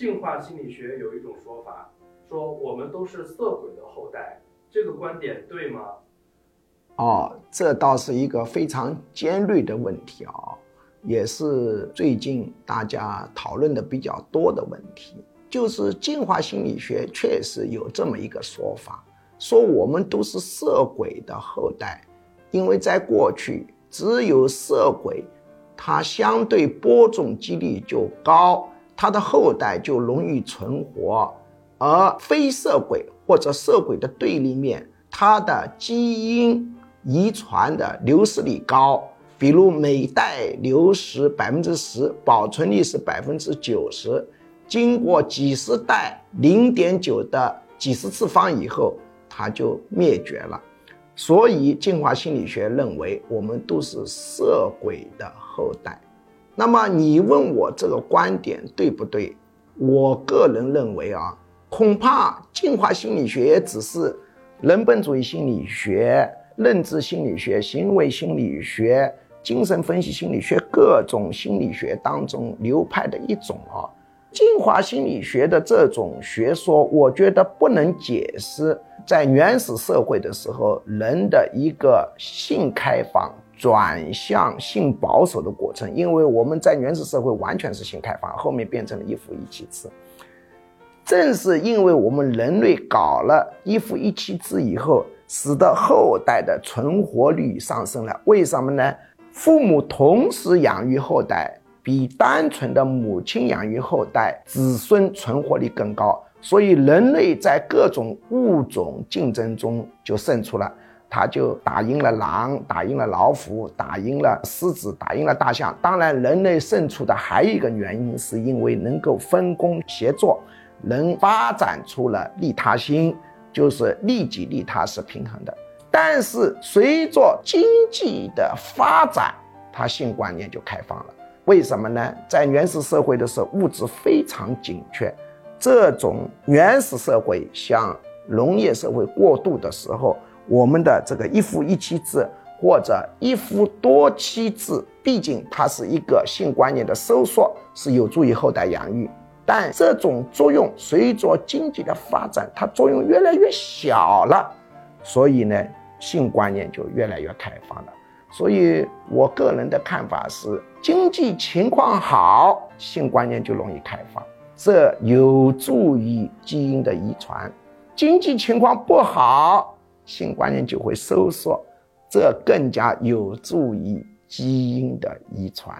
进化心理学有一种说法，说我们都是色鬼的后代，这个观点对吗？哦，这倒是一个非常尖锐的问题啊，也是最近大家讨论的比较多的问题。就是进化心理学确实有这么一个说法，说我们都是色鬼的后代，因为在过去只有色鬼，它相对播种几率就高，它的后代就容易存活，而非色鬼或者色鬼的对立面，它的基因。遗传的流失率高，比如每代流失百分之十，保存率是百分之九十。经过几十代零点九的几十次方以后，它就灭绝了。所以进化心理学认为我们都是色鬼的后代。那么你问我这个观点对不对？我个人认为啊，恐怕进化心理学也只是人本主义心理学。认知心理学、行为心理学、精神分析心理学各种心理学当中流派的一种啊，进化心理学的这种学说，我觉得不能解释在原始社会的时候人的一个性开放转向性保守的过程，因为我们在原始社会完全是性开放，后面变成了一夫一妻制。正是因为我们人类搞了一夫一妻制以后。使得后代的存活率上升了，为什么呢？父母同时养育后代，比单纯的母亲养育后代，子孙存活率更高。所以人类在各种物种竞争中就胜出了，他就打赢了狼，打赢了老虎，打赢了狮子，打赢了大象。当然，人类胜出的还有一个原因，是因为能够分工协作，能发展出了利他心。就是利己利他是平衡的，但是随着经济的发展，他性观念就开放了。为什么呢？在原始社会的时候，物质非常紧缺，这种原始社会向农业社会过渡的时候，我们的这个一夫一妻制或者一夫多妻制，毕竟它是一个性观念的收缩，是有助于后代养育。但这种作用随着经济的发展，它作用越来越小了，所以呢，性观念就越来越开放了。所以我个人的看法是，经济情况好，性观念就容易开放，这有助于基因的遗传；经济情况不好，性观念就会收缩，这更加有助于基因的遗传。